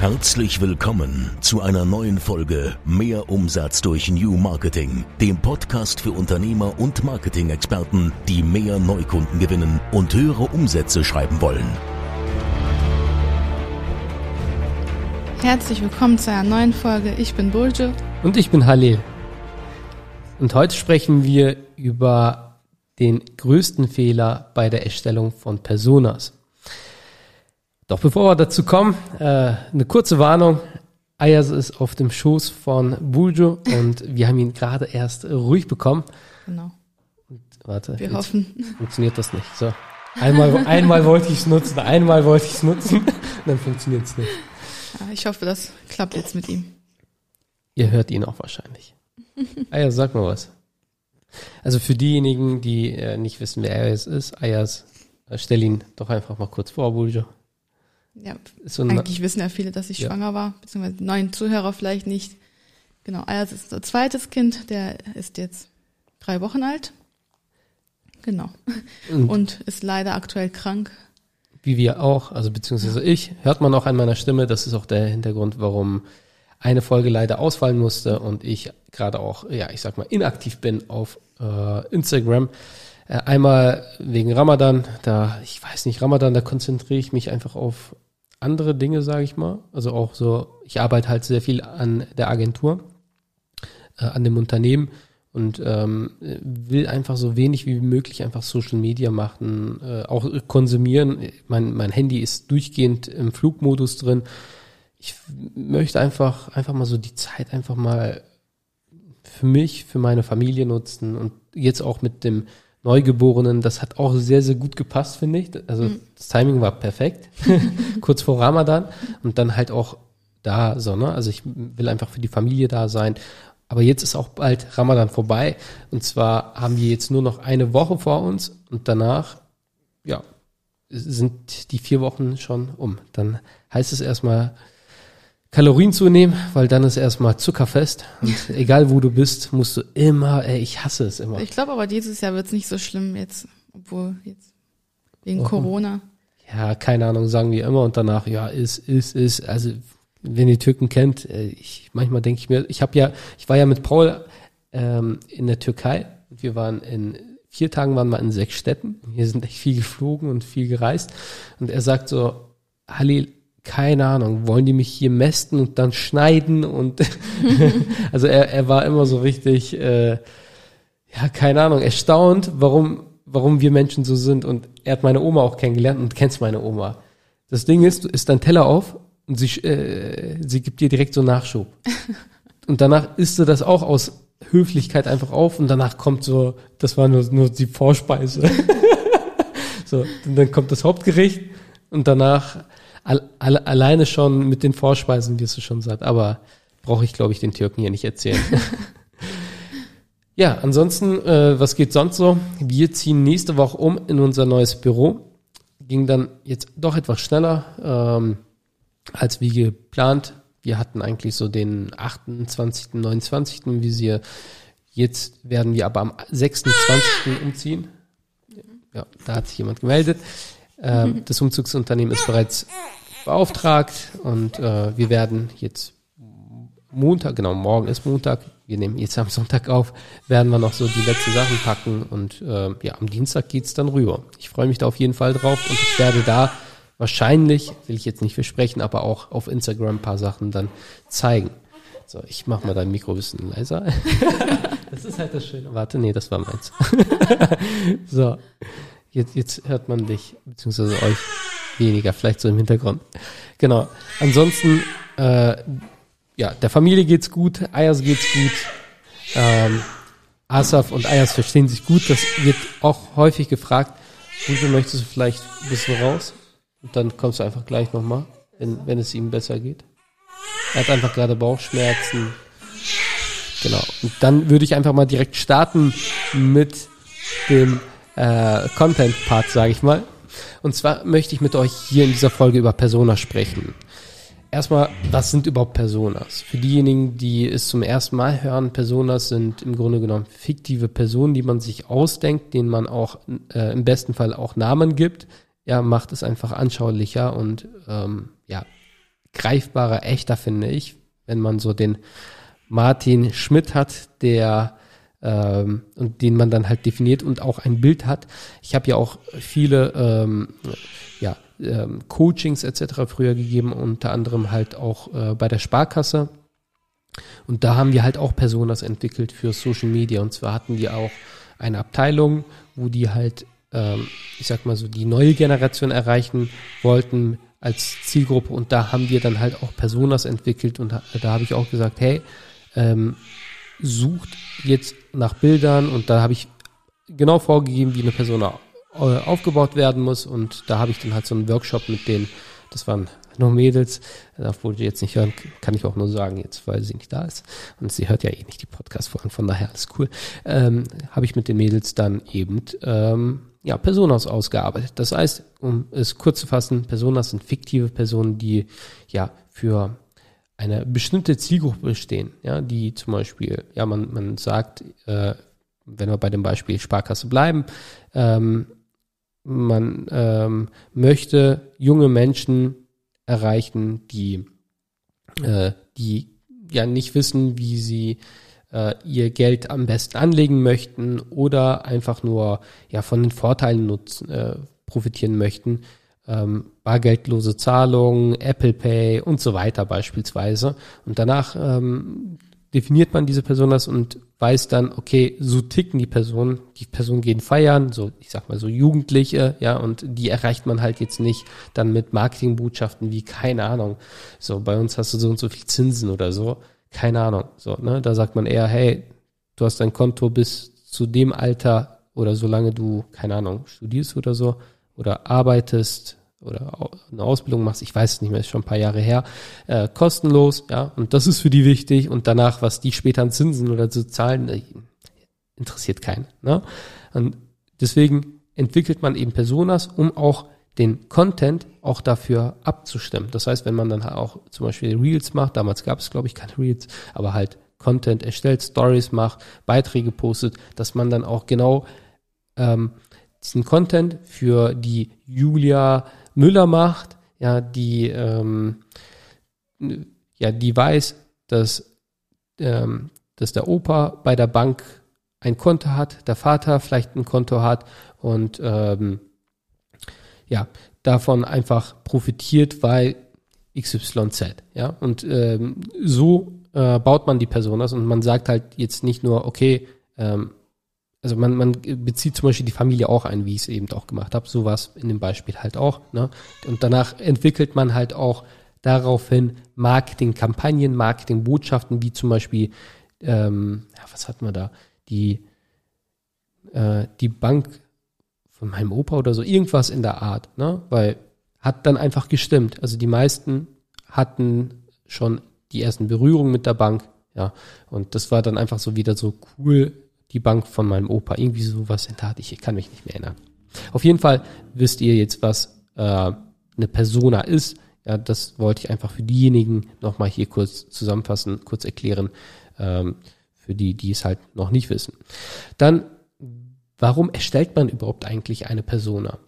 Herzlich willkommen zu einer neuen Folge Mehr Umsatz durch New Marketing, dem Podcast für Unternehmer und Marketing-Experten, die mehr Neukunden gewinnen und höhere Umsätze schreiben wollen. Herzlich willkommen zu einer neuen Folge. Ich bin Burjo. Und ich bin Halil. Und heute sprechen wir über den größten Fehler bei der Erstellung von Personas. Doch bevor wir dazu kommen, äh, eine kurze Warnung. Ayas ist auf dem Schoß von Buljo und wir haben ihn gerade erst ruhig bekommen. Genau. Und warte. Wir hoffen. Funktioniert das nicht. So. Einmal, einmal wollte ich es nutzen, einmal wollte ich es nutzen, dann funktioniert es nicht. Ja, ich hoffe, das klappt jetzt mit ihm. Ihr hört ihn auch wahrscheinlich. Ayas, sag mal was. Also für diejenigen, die äh, nicht wissen, wer Ayas ist, Ayas, äh, stell ihn doch einfach mal kurz vor, Buljo. Ja, So eigentlich wissen ja viele, dass ich Ja. schwanger war, beziehungsweise neuen Zuhörer vielleicht nicht. Genau, Ayas ist unser zweites Kind, der ist jetzt drei Wochen alt. Genau. Und Und ist leider aktuell krank. wie wir auch, also beziehungsweise ich, hört man auch an meiner Stimme, das ist auch der Hintergrund, warum eine Folge leider ausfallen musste und ich gerade auch, ja, ich sag mal, inaktiv bin auf äh, Instagram. Äh, einmal wegen Ramadan, da, ich weiß nicht, Ramadan, da konzentriere ich mich einfach auf andere Dinge, sage ich mal. Also auch so, ich arbeite halt sehr viel an der Agentur, äh, an dem Unternehmen und ähm, will einfach so wenig wie möglich einfach Social Media machen, äh, auch konsumieren. Mein, mein Handy ist durchgehend im Flugmodus drin. Ich möchte einfach, einfach mal so die Zeit einfach mal für mich, für meine Familie nutzen und jetzt auch mit dem Neugeborenen, das hat auch sehr, sehr gut gepasst, finde ich. Also das Timing war perfekt, kurz vor Ramadan und dann halt auch da so, ne? Also ich will einfach für die Familie da sein. Aber jetzt ist auch bald Ramadan vorbei und zwar haben wir jetzt nur noch eine Woche vor uns und danach, ja, sind die vier Wochen schon um. Dann heißt es erstmal Kalorien zunehmen, weil dann ist erstmal zuckerfest und egal wo du bist, musst du immer, ey, ich hasse es immer. Ich glaube aber dieses Jahr wird es nicht so schlimm jetzt, obwohl jetzt wegen Warum? Corona. Ja, keine Ahnung, sagen wir immer und danach, ja, ist, ist, ist. Also, wenn ihr Türken kennt, äh, ich manchmal denke ich mir, ich habe ja, ich war ja mit Paul ähm, in der Türkei und wir waren in vier Tagen waren wir in sechs Städten. Wir sind echt viel geflogen und viel gereist. Und er sagt so, Halil, keine Ahnung, wollen die mich hier mästen und dann schneiden und also er, er war immer so richtig, äh, ja, keine Ahnung, erstaunt, warum, warum wir Menschen so sind. Und er hat meine Oma auch kennengelernt und kennst meine Oma. Das Ding ist, du isst dein Teller auf und sie, äh, sie gibt dir direkt so Nachschub. Und danach isst du das auch aus Höflichkeit einfach auf und danach kommt so, das war nur, nur die Vorspeise. so, und dann kommt das Hauptgericht und danach al, al, alleine schon mit den Vorspeisen wirst du schon satt. Aber brauche ich, glaube ich, den Türken hier nicht erzählen. Ja, ansonsten, äh, was geht sonst so? Wir ziehen nächste Woche um in unser neues Büro. Ging dann jetzt doch etwas schneller ähm, als wie geplant. Wir hatten eigentlich so den 28., 29. Visier. Jetzt werden wir aber am 26. umziehen. Ja, da hat sich jemand gemeldet. Ähm, das Umzugsunternehmen ist bereits beauftragt und äh, wir werden jetzt Montag, genau, morgen ist Montag, wir nehmen jetzt am Sonntag auf, werden wir noch so die letzten Sachen packen und äh, ja, am Dienstag geht's dann rüber. Ich freue mich da auf jeden Fall drauf und ich werde da wahrscheinlich, will ich jetzt nicht versprechen, aber auch auf Instagram ein paar Sachen dann zeigen. So, ich mache mal dein Mikro ein bisschen leiser. das ist halt das Schöne. Warte, nee, das war meins. so, jetzt, jetzt hört man dich, beziehungsweise euch weniger, vielleicht so im Hintergrund. Genau. Ansonsten, äh, ja, der Familie geht's gut, Ayas geht's gut. Ähm, Asaf und Ayas verstehen sich gut. Das wird auch häufig gefragt. Uwe, möchtest du vielleicht ein bisschen raus? Und dann kommst du einfach gleich nochmal, wenn, wenn es ihm besser geht. Er hat einfach gerade Bauchschmerzen. Genau. Und dann würde ich einfach mal direkt starten mit dem äh, Content-Part, sage ich mal. Und zwar möchte ich mit euch hier in dieser Folge über Persona sprechen. Erstmal, was sind überhaupt Personas? Für diejenigen, die es zum ersten Mal hören, Personas sind im Grunde genommen fiktive Personen, die man sich ausdenkt, denen man auch äh, im besten Fall auch Namen gibt. Ja, macht es einfach anschaulicher und ähm, ja, greifbarer, echter, finde ich, wenn man so den Martin Schmidt hat, der ähm, und den man dann halt definiert und auch ein Bild hat. Ich habe ja auch viele ähm, ja, ähm, Coachings etc. früher gegeben, unter anderem halt auch äh, bei der Sparkasse. Und da haben wir halt auch Personas entwickelt für Social Media. Und zwar hatten die auch eine Abteilung, wo die halt, ähm, ich sag mal so, die neue Generation erreichen wollten als Zielgruppe. Und da haben wir dann halt auch Personas entwickelt. Und da, da habe ich auch gesagt, hey, ähm, sucht jetzt nach Bildern und da habe ich genau vorgegeben, wie eine Person äh, aufgebaut werden muss und da habe ich dann halt so einen Workshop mit denen, das waren nur Mädels, obwohl die jetzt nicht hören, kann ich auch nur sagen jetzt, weil sie nicht da ist. Und sie hört ja eh nicht die Podcast-Folgen, von daher alles cool, ähm, habe ich mit den Mädels dann eben ähm, ja, Personas ausgearbeitet. Das heißt, um es kurz zu fassen, Personas sind fiktive Personen, die ja für eine bestimmte Zielgruppe stehen, ja, die zum Beispiel, ja, man, man sagt, äh, wenn wir bei dem Beispiel Sparkasse bleiben, ähm, man ähm, möchte junge Menschen erreichen, die, äh, die ja nicht wissen, wie sie äh, ihr Geld am besten anlegen möchten oder einfach nur ja von den Vorteilen nutzen, äh, profitieren möchten, ähm, bargeldlose Zahlungen, Apple Pay und so weiter beispielsweise. Und danach ähm, definiert man diese Person das und weiß dann, okay, so ticken die Personen, die Personen gehen feiern, so ich sag mal so Jugendliche, ja, und die erreicht man halt jetzt nicht dann mit Marketingbotschaften wie, keine Ahnung, so bei uns hast du so und so viel Zinsen oder so, keine Ahnung, so, ne, da sagt man eher, hey, du hast dein Konto bis zu dem Alter oder solange du, keine Ahnung, studierst oder so, oder arbeitest, oder eine Ausbildung machst, ich weiß es nicht mehr, ist schon ein paar Jahre her, äh, kostenlos, ja, und das ist für die wichtig und danach, was die später an Zinsen oder so zahlen, äh, interessiert keinen. Ne? Und deswegen entwickelt man eben Personas, um auch den Content auch dafür abzustimmen. Das heißt, wenn man dann auch zum Beispiel Reels macht, damals gab es glaube ich keine Reels, aber halt Content erstellt, Stories macht, Beiträge postet, dass man dann auch genau ähm, diesen Content für die Julia Müller macht, ja, die, ähm, ja, die weiß, dass, ähm, dass der Opa bei der Bank ein Konto hat, der Vater vielleicht ein Konto hat und ähm, ja, davon einfach profitiert, weil XYZ, ja, und ähm, so äh, baut man die Person aus und man sagt halt jetzt nicht nur, okay, ähm, also man, man bezieht zum Beispiel die Familie auch ein, wie ich es eben auch gemacht habe. So was in dem Beispiel halt auch. Ne? Und danach entwickelt man halt auch daraufhin Marketingkampagnen, Marketingbotschaften, wie zum Beispiel, ähm, ja, was hatten wir da? Die, äh, die Bank von meinem Opa oder so, irgendwas in der Art, ne? Weil hat dann einfach gestimmt. Also die meisten hatten schon die ersten Berührungen mit der Bank, ja. Und das war dann einfach so wieder so cool die Bank von meinem Opa. Irgendwie sowas in Tat. Ich kann mich nicht mehr erinnern. Auf jeden Fall wisst ihr jetzt, was äh, eine Persona ist. Ja, das wollte ich einfach für diejenigen nochmal hier kurz zusammenfassen, kurz erklären, ähm, für die, die es halt noch nicht wissen. Dann, warum erstellt man überhaupt eigentlich eine Persona?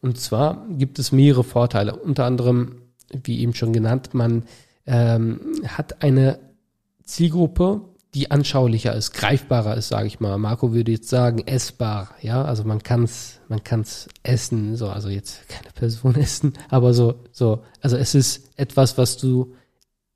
Und zwar gibt es mehrere Vorteile. Unter anderem, wie eben schon genannt, man ähm, hat eine Zielgruppe, die anschaulicher ist, greifbarer ist, sage ich mal. Marco würde jetzt sagen, essbar, ja, also man kann's, man kann's essen, so, also jetzt keine Person essen, aber so, so, also es ist etwas, was du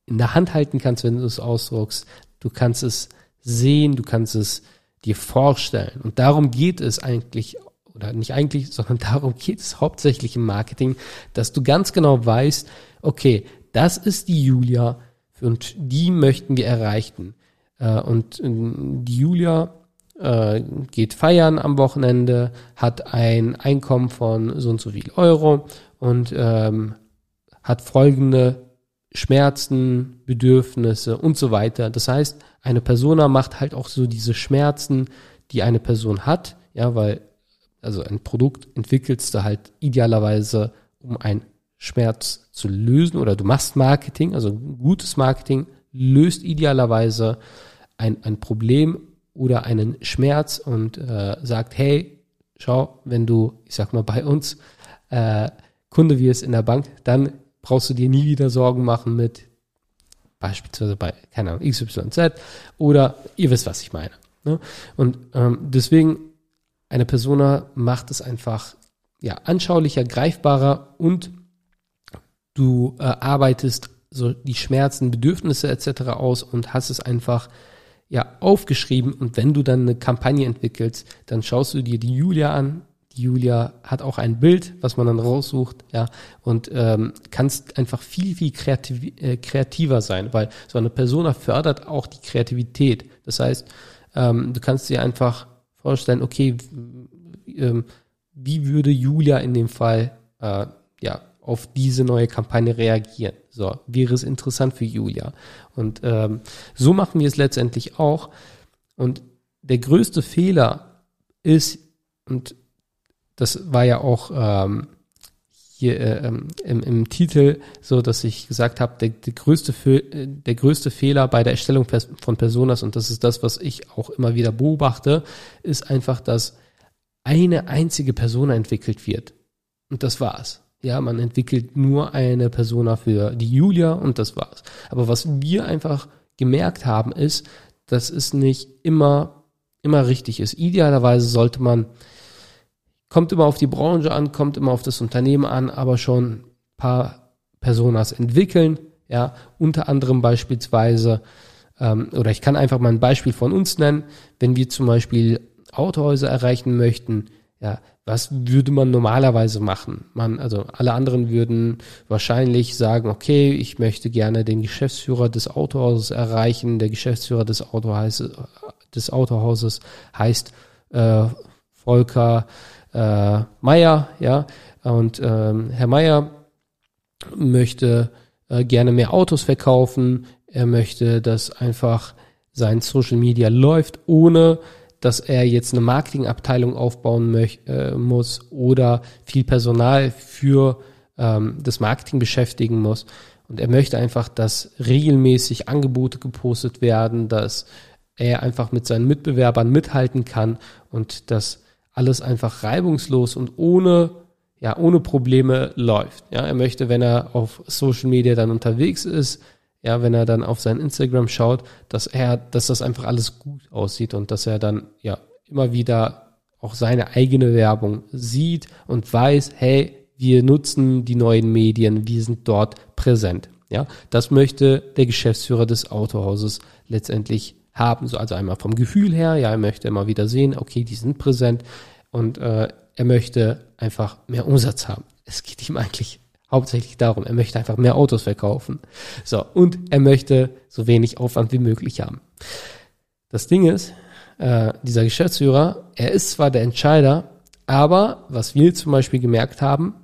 in der Hand halten kannst, wenn du es ausdruckst. Du kannst es sehen, du kannst es dir vorstellen. Und darum geht es eigentlich, oder nicht eigentlich, sondern darum geht es hauptsächlich im Marketing, dass du ganz genau weißt, okay, das ist die Julia und die möchten wir erreichen. Äh, und äh, die Julia äh, geht feiern am Wochenende, hat ein Einkommen von so und so viel Euro und ähm, hat folgende Schmerzen, Bedürfnisse und so weiter. Das heißt, eine Persona macht halt auch so diese Schmerzen, die eine Person hat, ja, weil also ein Produkt entwickelst du halt idealerweise, um einen Schmerz zu lösen oder du machst Marketing, also gutes Marketing löst idealerweise ein, ein Problem oder einen Schmerz und äh, sagt, hey, schau, wenn du, ich sag mal, bei uns äh, Kunde wirst in der Bank, dann brauchst du dir nie wieder Sorgen machen mit beispielsweise bei, keine Ahnung, XYZ oder ihr wisst, was ich meine. Ne? Und ähm, deswegen, eine Persona macht es einfach ja, anschaulicher, greifbarer und du äh, arbeitest so die Schmerzen, Bedürfnisse etc. aus und hast es einfach ja aufgeschrieben und wenn du dann eine Kampagne entwickelst, dann schaust du dir die Julia an. Die Julia hat auch ein Bild, was man dann raussucht, ja, und ähm, kannst einfach viel, viel kreativ, äh, kreativer sein, weil so eine Persona fördert auch die Kreativität. Das heißt, ähm, du kannst dir einfach vorstellen, okay, ähm, wie würde Julia in dem Fall äh, ja auf diese neue Kampagne reagieren. So, wäre es interessant für Julia. Und ähm, so machen wir es letztendlich auch. Und der größte Fehler ist, und das war ja auch ähm, hier äh, ähm, im, im Titel so, dass ich gesagt habe, der, der, größte, der größte Fehler bei der Erstellung von Personas, und das ist das, was ich auch immer wieder beobachte, ist einfach, dass eine einzige Persona entwickelt wird. Und das war's. Ja, man entwickelt nur eine Persona für die Julia und das war's. Aber was wir einfach gemerkt haben, ist, dass es nicht immer, immer richtig ist. Idealerweise sollte man, kommt immer auf die Branche an, kommt immer auf das Unternehmen an, aber schon paar Personas entwickeln. Ja, unter anderem beispielsweise, ähm, oder ich kann einfach mal ein Beispiel von uns nennen, wenn wir zum Beispiel Autohäuser erreichen möchten, ja, was würde man normalerweise machen? Man, also alle anderen würden wahrscheinlich sagen, okay, ich möchte gerne den Geschäftsführer des Autohauses erreichen. Der Geschäftsführer des, Autohauses, des Autohauses heißt äh, Volker äh, Meier, ja. Und ähm, Herr Meier möchte äh, gerne mehr Autos verkaufen. Er möchte, dass einfach sein Social Media läuft, ohne dass er jetzt eine Marketingabteilung aufbauen äh, muss oder viel Personal für ähm, das Marketing beschäftigen muss. Und er möchte einfach, dass regelmäßig Angebote gepostet werden, dass er einfach mit seinen Mitbewerbern mithalten kann und dass alles einfach reibungslos und ohne ja, ohne Probleme läuft. Ja, er möchte, wenn er auf Social Media dann unterwegs ist, ja, wenn er dann auf sein Instagram schaut, dass er, dass das einfach alles gut aussieht und dass er dann ja immer wieder auch seine eigene Werbung sieht und weiß, hey, wir nutzen die neuen Medien, wir sind dort präsent. Ja, das möchte der Geschäftsführer des Autohauses letztendlich haben. So, also einmal vom Gefühl her, ja, er möchte immer wieder sehen, okay, die sind präsent und äh, er möchte einfach mehr Umsatz haben. Es geht ihm eigentlich hauptsächlich darum. Er möchte einfach mehr Autos verkaufen. So, und er möchte so wenig Aufwand wie möglich haben. Das Ding ist, äh, dieser Geschäftsführer, er ist zwar der Entscheider, aber was wir zum Beispiel gemerkt haben,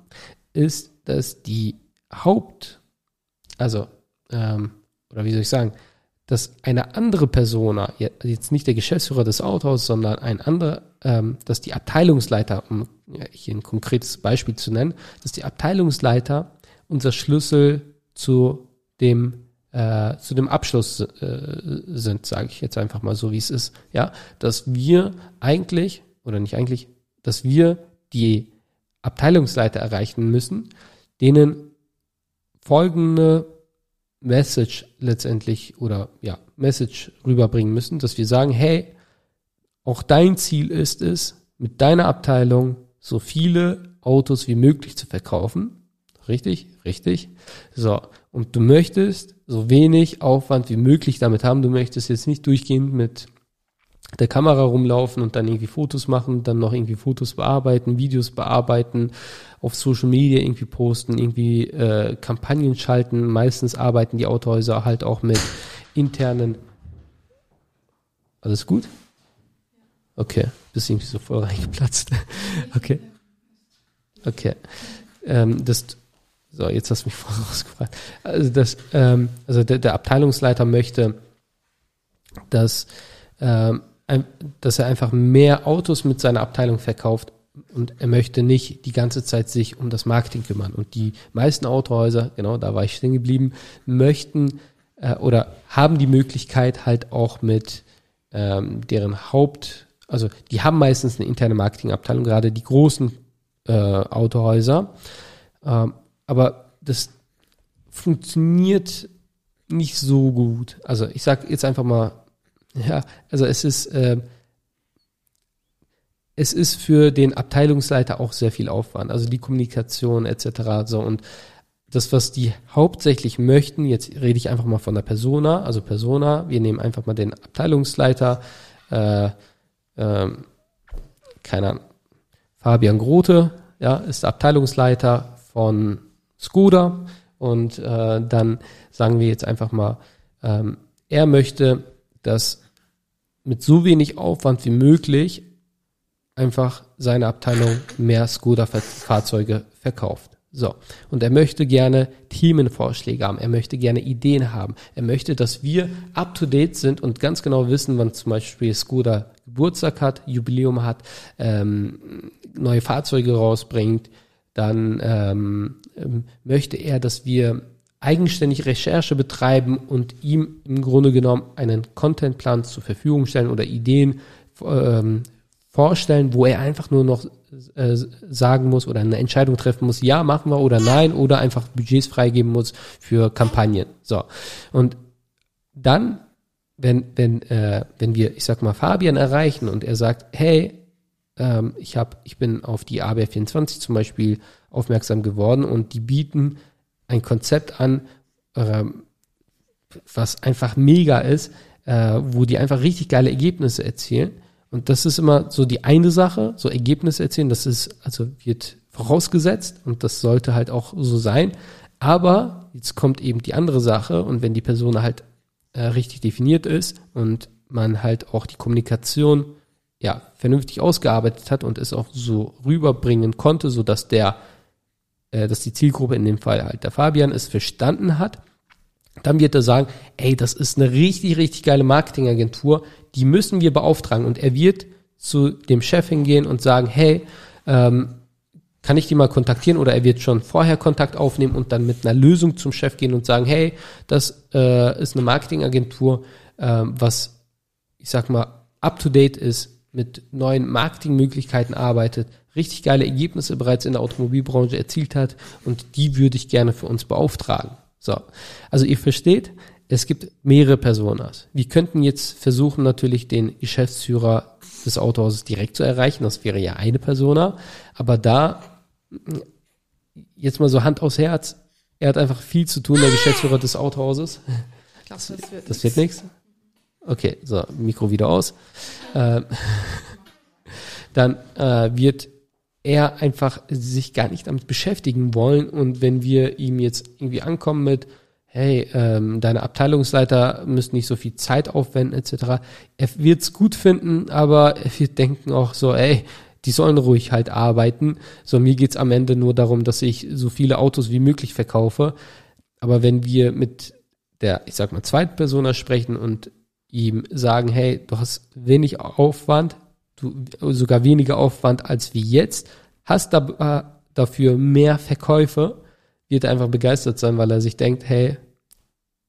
ist, dass die Haupt, also, ähm, oder wie soll ich sagen, dass eine andere Persona, jetzt nicht der Geschäftsführer des Autos, sondern ein anderer, ähm, dass die Abteilungsleiter, um hier ein konkretes Beispiel zu nennen, dass die Abteilungsleiter unser Schlüssel zu dem äh, zu dem Abschluss äh, sind, sage ich jetzt einfach mal so, wie es ist. Ja, dass wir eigentlich oder nicht eigentlich, dass wir die Abteilungsleiter erreichen müssen, denen folgende Message letztendlich oder ja, Message rüberbringen müssen, dass wir sagen, hey, auch dein Ziel ist es, mit deiner Abteilung so viele Autos wie möglich zu verkaufen. Richtig? Richtig. So. Und du möchtest so wenig Aufwand wie möglich damit haben. Du möchtest jetzt nicht durchgehend mit der Kamera rumlaufen und dann irgendwie Fotos machen, dann noch irgendwie Fotos bearbeiten, Videos bearbeiten, auf Social Media irgendwie posten, irgendwie äh, Kampagnen schalten. Meistens arbeiten die Autohäuser halt auch mit internen. Alles gut? Okay, bist irgendwie so voll reingeplatzt. okay. Okay. Ähm, das, so, jetzt hast du mich voll rausgefragt. Also, das, ähm, also der, der Abteilungsleiter möchte, dass ähm, dass er einfach mehr Autos mit seiner Abteilung verkauft und er möchte nicht die ganze Zeit sich um das Marketing kümmern. Und die meisten Autohäuser, genau, da war ich stehen geblieben, möchten äh, oder haben die Möglichkeit halt auch mit ähm, deren Haupt, also die haben meistens eine interne Marketingabteilung, gerade die großen äh, Autohäuser. Ähm, aber das funktioniert nicht so gut. Also ich sag jetzt einfach mal, ja, also es ist, äh, es ist für den Abteilungsleiter auch sehr viel Aufwand, also die Kommunikation etc. So und das, was die hauptsächlich möchten, jetzt rede ich einfach mal von der Persona, also Persona, wir nehmen einfach mal den Abteilungsleiter, äh, äh, keine Ahnung, Fabian Grote, ja, ist Abteilungsleiter von Skoda und äh, dann sagen wir jetzt einfach mal, ähm, er möchte, dass mit so wenig Aufwand wie möglich einfach seine Abteilung mehr Skoda-Fahrzeuge verkauft. So. Und er möchte gerne Themenvorschläge haben. Er möchte gerne Ideen haben. Er möchte, dass wir up to date sind und ganz genau wissen, wann zum Beispiel Skoda Geburtstag hat, Jubiläum hat, ähm, neue Fahrzeuge rausbringt. Dann ähm, ähm möchte er, dass wir eigenständig Recherche betreiben und ihm im Grunde genommen einen Contentplan zur Verfügung stellen oder Ideen ähm, vorstellen, wo er einfach nur noch äh, sagen muss oder eine Entscheidung treffen muss, ja, machen wir oder nein, oder einfach Budgets freigeben muss für Kampagnen. So. Und dann, wenn, wenn, äh, wenn wir, ich sag mal, Fabian erreichen und er sagt, hey, ähm, ich hab, ich bin auf die ABR24 zum Beispiel aufmerksam geworden und die bieten ein Konzept an, ähm, was einfach mega ist, äh, wo die einfach richtig geile Ergebnisse erzielen. Und das ist immer so die eine Sache, so Ergebnisse erzielen, das ist, also wird vorausgesetzt und das sollte halt auch so sein. Aber jetzt kommt eben die andere Sache und wenn die Person halt äh, richtig definiert ist und man halt auch die Kommunikation ja vernünftig ausgearbeitet hat und es auch so rüberbringen konnte, so dass der äh, dass die Zielgruppe in dem Fall halt der Fabian es verstanden hat, dann wird er sagen, ey, das ist eine richtig, richtig geile Marketingagentur, die müssen wir beauftragen. Und er wird zu dem Chef hingehen und sagen, hey, ähm, kann ich die mal kontaktieren oder er wird schon vorher Kontakt aufnehmen und dann mit einer Lösung zum Chef gehen und sagen, hey, das äh, ist eine Marketingagentur, äh, was ich sag mal up to date ist, mit neuen Marketingmöglichkeiten arbeitet, richtig geile Ergebnisse bereits in der Automobilbranche erzielt hat und die würde ich gerne für uns beauftragen. So. Also ihr versteht, es gibt mehrere Personas. Wir könnten jetzt versuchen, natürlich den Geschäftsführer des Autohauses direkt zu erreichen. Das wäre ja eine Persona. Aber da, jetzt mal so Hand aufs Herz, er hat einfach viel zu tun, der Geschäftsführer des Autohauses. Glaub, das, wird, das wird nichts. Okay, so, Mikro wieder aus. Ähm, dann äh, wird er einfach sich gar nicht damit beschäftigen wollen. Und wenn wir ihm jetzt irgendwie ankommen mit, hey, ähm, deine Abteilungsleiter müssen nicht so viel Zeit aufwenden, etc., er wird's gut finden, aber er wird denken auch so, ey, die sollen ruhig halt arbeiten. So, mir geht's am Ende nur darum, dass ich so viele Autos wie möglich verkaufe. Aber wenn wir mit der, ich sag mal, zweiten Person sprechen und ihm sagen, hey, du hast wenig Aufwand, du sogar weniger Aufwand als wie jetzt, hast da, äh, dafür mehr Verkäufe, wird er einfach begeistert sein, weil er sich denkt, hey,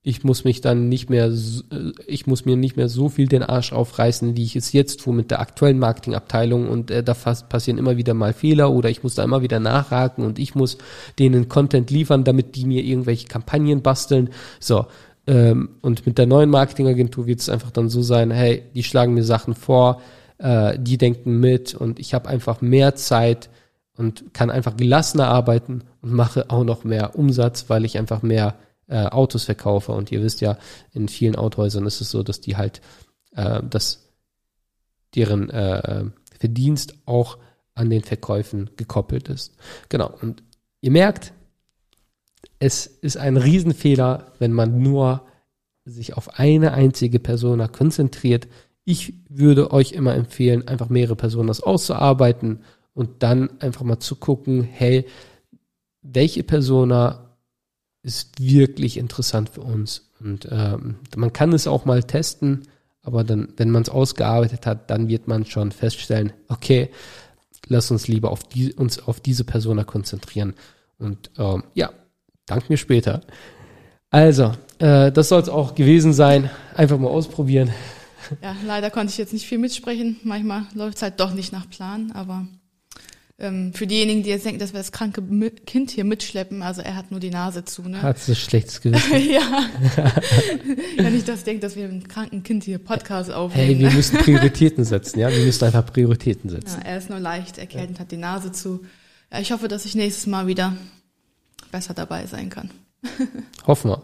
ich muss mich dann nicht mehr, äh, ich muss mir nicht mehr so viel den Arsch aufreißen, wie ich es jetzt tue mit der aktuellen Marketingabteilung und äh, da passieren immer wieder mal Fehler oder ich muss da immer wieder nachhaken und ich muss denen Content liefern, damit die mir irgendwelche Kampagnen basteln. So, ähm, und mit der neuen Marketingagentur wird es einfach dann so sein, hey, die schlagen mir Sachen vor, äh, die denken mit und ich habe einfach mehr Zeit und kann einfach gelassener arbeiten und mache auch noch mehr Umsatz, weil ich einfach mehr äh, Autos verkaufe. Und ihr wisst ja, in vielen Autohäusern ist es so, dass die halt, äh, dass deren äh, Verdienst auch an den Verkäufen gekoppelt ist. Genau. Und ihr merkt, es ist ein Riesenfehler, wenn man nur sich auf eine einzige Persona konzentriert. Ich würde euch immer empfehlen, einfach mehrere Personas auszuarbeiten und dann einfach mal zu gucken, hey, welche Persona ist wirklich interessant für uns? Und ähm, man kann es auch mal testen, aber dann, wenn man es ausgearbeitet hat, dann wird man schon feststellen, okay, lass uns lieber auf die, uns auf diese Persona konzentrieren. Und ähm, ja, Dank mir später. Also, äh, das soll es auch gewesen sein. Einfach mal ausprobieren. Ja, leider konnte ich jetzt nicht viel mitsprechen. Manchmal läuft es halt doch nicht nach Plan, aber für diejenigen, die jetzt denken, dass wir das kranke Kind hier mitschleppen, also er hat nur die Nase zu, ne? Hat so schlechtes Gewissen. ja. ja, nicht, dass denkt, dass wir mit einem kranken Kind hier Podcast aufnehmen. Hey, wir müssen Prioritäten setzen, ja? Wir müssen einfach Prioritäten ja, setzen. er ist nur leicht erkältet, hat die Nase zu. Ja, ich hoffe, dass ich nächstes Mal wieder besser dabei sein kann. Hoffen wir.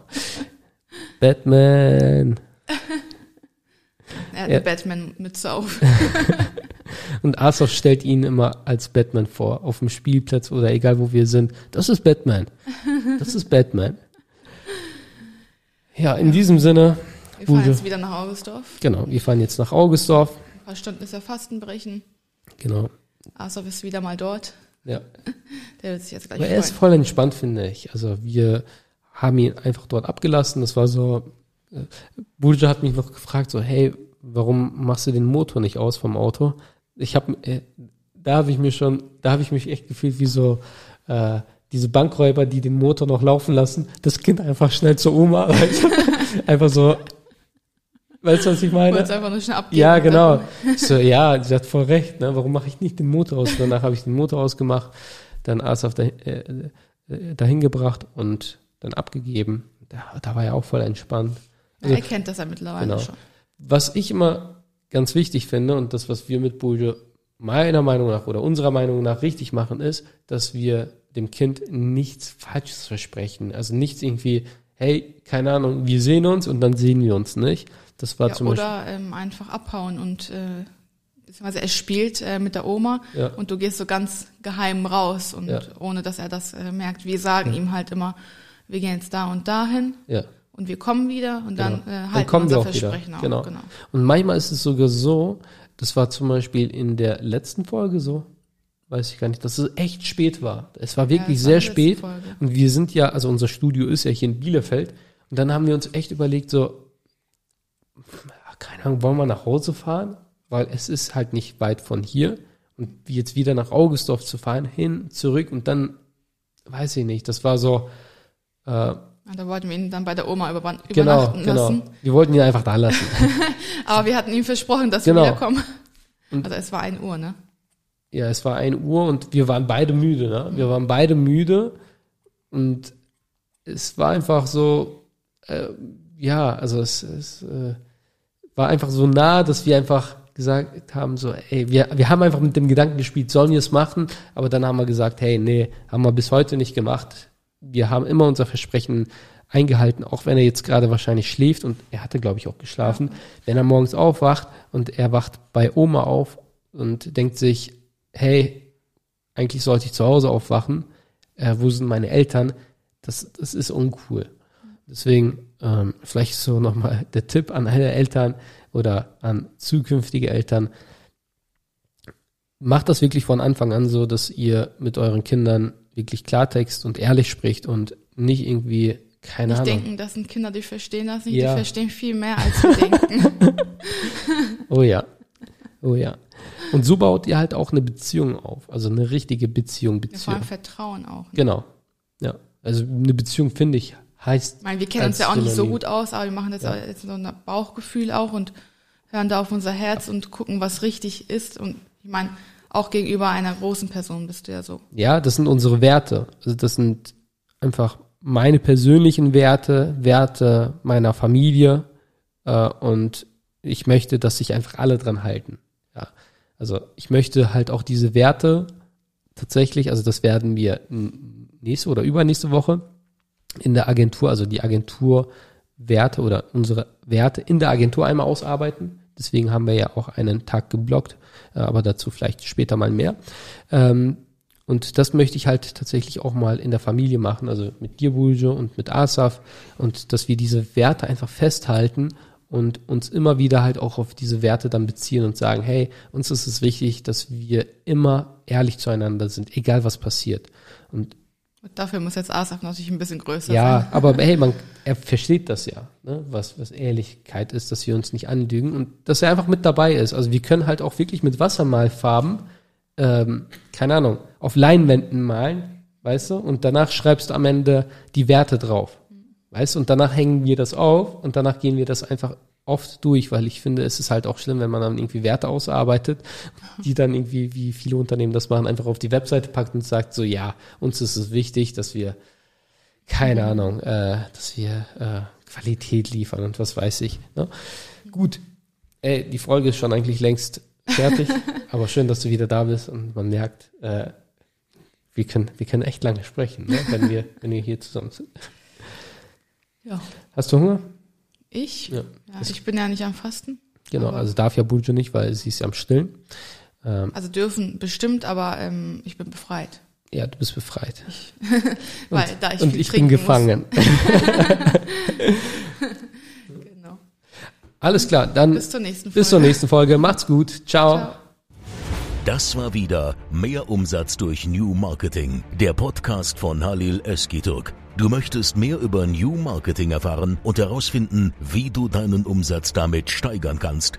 Batman. Er hat Ja. eine Batman-Mütze auf. Und Asaf stellt ihn immer als Batman vor, auf dem Spielplatz oder egal wo wir sind. Das ist Batman. Das ist Batman. Ja, in diesem Sinne, Wir fahren Gute. jetzt wieder nach Augustdorf. genau, wir fahren jetzt nach Augustorf. Ein paar Stunden ist ja Fastenbrechen. Genau. Asaf ist wieder mal dort. Ja. Der wird sich jetzt gleich Aber er ist freuen. voll entspannt, finde ich. Also wir haben ihn einfach dort abgelassen. Das war so, äh, Bulja hat mich noch gefragt, so, hey, warum machst du den Motor nicht aus vom Auto? Ich habe, äh, da habe ich mir schon, da habe ich mich echt gefühlt wie so äh, diese Bankräuber, die den Motor noch laufen lassen, das Kind einfach schnell zur Oma, weißt du? einfach so, weißt du, was ich meine? Wollt's einfach nur schnell abgeben. Ja, genau. Ich So, ja, sie hat voll recht, ne? Warum mache ich nicht den Motor aus? Danach habe ich den Motor ausgemacht, dann Asaf da, äh, äh, dahin gebracht und dann abgegeben. Da, da war er auch voll entspannt. Ja, er kennt das ja mittlerweile Genau. schon. Was ich immer ganz wichtig finde und das, was wir mit Bulje meiner Meinung nach oder unserer Meinung nach richtig machen, ist, dass wir dem Kind nichts Falsches versprechen. Also nichts irgendwie, hey, keine Ahnung, wir sehen uns und dann sehen wir uns nicht. Das war Ja, zum Beispiel. oder ähm, einfach abhauen und äh, beziehungsweise er spielt äh, mit der Oma Ja. und du gehst so ganz geheim raus und Ja. ohne dass er das äh, merkt. Wir sagen ihm halt immer, wir gehen jetzt da und dahin Ja. Und wir kommen wieder und dann Genau. äh, Dann halten kommen wir wir unser auch wieder. Versprechen auch. Genau. genau. Und manchmal ist es sogar so, das war zum Beispiel in der letzten Folge so, weiß ich gar nicht, dass es echt spät war. Es war wirklich war sehr letzte spät. Folge. Und wir sind ja, also unser Studio ist ja hier in Bielefeld. Und dann haben wir uns echt überlegt, so, keine Ahnung, wollen wir nach Hause fahren? Weil es ist halt nicht weit von hier. Und jetzt wieder nach Augustdorf zu fahren, hin, zurück und dann, weiß ich nicht, das war so, äh, Ja, Da wollten wir ihn dann bei der Oma überwan- genau, übernachten genau. lassen. Wir wollten ihn einfach da lassen. Aber wir hatten ihm versprochen, dass Genau. wir wiederkommen. Also es war ein Uhr, ne? Ja, es war ein Uhr und wir waren beide müde, ne? Wir waren beide müde und es war einfach so, äh, ja, also es, es äh, war einfach so nah, dass wir einfach gesagt haben, so, ey, wir, wir haben einfach mit dem Gedanken gespielt, sollen wir es machen? Aber dann haben wir gesagt, hey, nee, haben wir bis heute nicht gemacht. Wir haben immer unser Versprechen eingehalten, auch wenn er jetzt gerade wahrscheinlich schläft und er hatte, glaube ich, auch geschlafen. Wenn er morgens aufwacht und er wacht bei Oma auf und denkt sich, hey, eigentlich sollte ich zu Hause aufwachen, äh, wo sind meine Eltern? Das, das ist uncool. Deswegen ähm, vielleicht so nochmal der Tipp an alle Eltern oder an zukünftige Eltern. Macht das wirklich von Anfang an so, dass ihr mit euren Kindern wirklich Klartext und ehrlich spricht und nicht irgendwie, keine Nicht Ahnung. denken, das sind Kinder, die verstehen das nicht. Ja. Die verstehen viel mehr, als wir denken. Oh ja. Oh ja. Und so baut ihr halt auch eine Beziehung auf. Also eine richtige Beziehung, Wir vor Beziehung. allem Vertrauen auch. Ne? Genau. Ja. Also eine Beziehung, finde ich, heißt. Ich meine, wir kennen uns ja auch nicht so gut aus, aber wir machen das Ja. jetzt so ein Bauchgefühl auch und hören da auf unser Herz und gucken, was richtig ist. Und ich meine, auch gegenüber einer großen Person bist du ja so. Ja, das sind unsere Werte. Also das sind einfach meine persönlichen Werte, Werte meiner Familie. Äh, und ich möchte, dass sich einfach alle dran halten. Ja. Also ich möchte halt auch diese Werte tatsächlich, also das werden wir nächste oder übernächste Woche in der Agentur, also die Agenturwerte oder unsere Werte in der Agentur einmal ausarbeiten. Deswegen haben wir ja auch einen Tag geblockt, äh, aber dazu vielleicht später mal mehr. Ähm, und das möchte ich halt tatsächlich auch mal in der Familie machen, also mit dir, Buljo, und mit Asaf. Und dass wir diese Werte einfach festhalten und uns immer wieder halt auch auf diese Werte dann beziehen und sagen, hey, uns ist es wichtig, dass wir immer ehrlich zueinander sind, egal was passiert. Und dafür muss jetzt Asaf natürlich ein bisschen größer ja, sein. aber hey, man, er versteht das ja, ne? was, was Ehrlichkeit ist, dass wir uns nicht anlügen und dass er einfach mit dabei ist. Also wir können halt auch wirklich mit Wassermalfarben, ähm, keine Ahnung, auf Leinwänden malen, weißt du, und danach schreibst du am Ende die Werte drauf. Weißt du, und danach hängen wir das auf und danach gehen wir das einfach oft durch, weil ich finde, es ist halt auch schlimm, wenn man dann irgendwie Werte ausarbeitet, die dann irgendwie, wie viele Unternehmen das machen, einfach auf die Webseite packt und sagt so, ja, uns ist es wichtig, dass wir, keine Ahnung, äh, dass wir äh, Qualität liefern und was weiß ich. Ne? Gut, ey, die Folge ist schon eigentlich längst fertig, aber schön, dass du wieder da bist und man merkt, äh, wir können, wir können echt lange sprechen, ne? wenn wir, wenn wir hier zusammen sind. Ja. Hast du Hunger? Ich? Ja. Ja, ich bin ja nicht am Fasten. Genau, also darf ja Buljo nicht, weil sie ist ja am Stillen. Ähm, Also dürfen bestimmt, aber ähm, ich bin befreit. ja, du bist befreit. Weil da ich und viel ich bin gefangen. Genau. Alles klar, dann Bis zur nächsten Folge. bis zur nächsten Folge. Macht's gut. Ciao. Ciao. Das war wieder Mehr Umsatz durch New Marketing, der Podcast von Halil Eskiturk. Du möchtest mehr über New Marketing erfahren und herausfinden, wie du deinen Umsatz damit steigern kannst?